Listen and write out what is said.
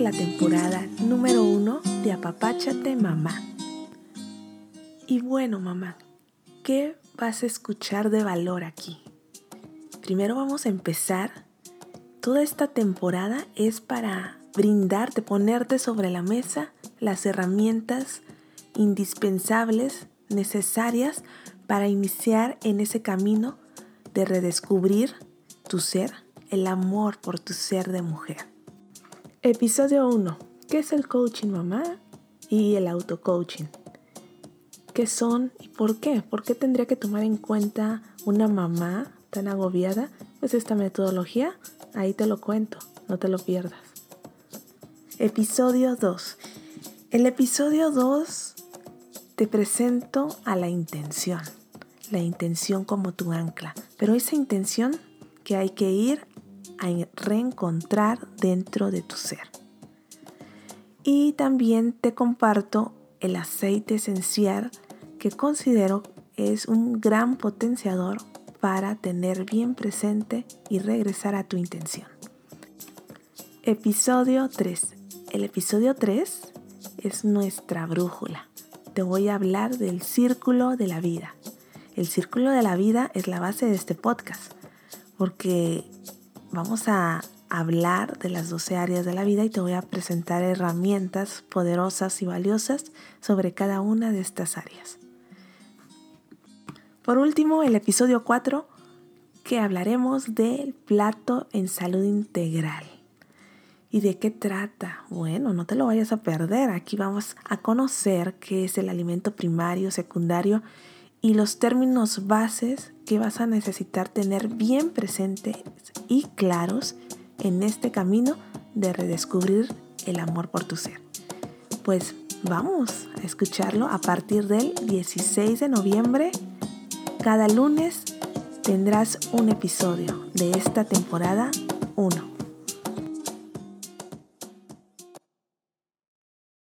la temporada número uno de Apapáchate Mamá. Y bueno, mamá, ¿qué vas a escuchar de valor aquí? Primero vamos a empezar. Toda esta temporada es para brindarte, ponerte sobre la mesa las herramientas indispensables, necesarias para iniciar en ese camino de redescubrir tu ser, el amor por tu ser de mujer. Episodio 1. ¿Qué es el coaching, mamá? Y el auto-coaching. ¿Qué son y por qué? ¿Por qué tendría que tomar en cuenta una mamá tan agobiada? Pues esta metodología, ahí te lo cuento, no te lo pierdas. Episodio 2. El episodio 2 te presento a la intención, la intención como tu ancla, pero esa intención que hay que ir a reencontrar dentro de tu ser. Y también te comparto el aceite esencial que considero es un gran potenciador para tener bien presente y regresar a tu intención. Episodio 3. El episodio 3 es nuestra brújula. Te voy a hablar del círculo de la vida. El círculo de la vida es la base de este podcast, porque vamos a hablar de las 12 áreas de la vida y te voy a presentar herramientas poderosas y valiosas sobre cada una de estas áreas. Por último, el episodio 4, que hablaremos del plato en salud integral. ¿Y de qué trata? Bueno, no te lo vayas a perder. Aquí vamos a conocer qué es el alimento primario, secundario y los términos bases que vas a necesitar tener bien presentes y claros en este camino de redescubrir el amor por tu ser. Pues vamos a escucharlo a partir del 16 de noviembre. Cada lunes tendrás un episodio de esta temporada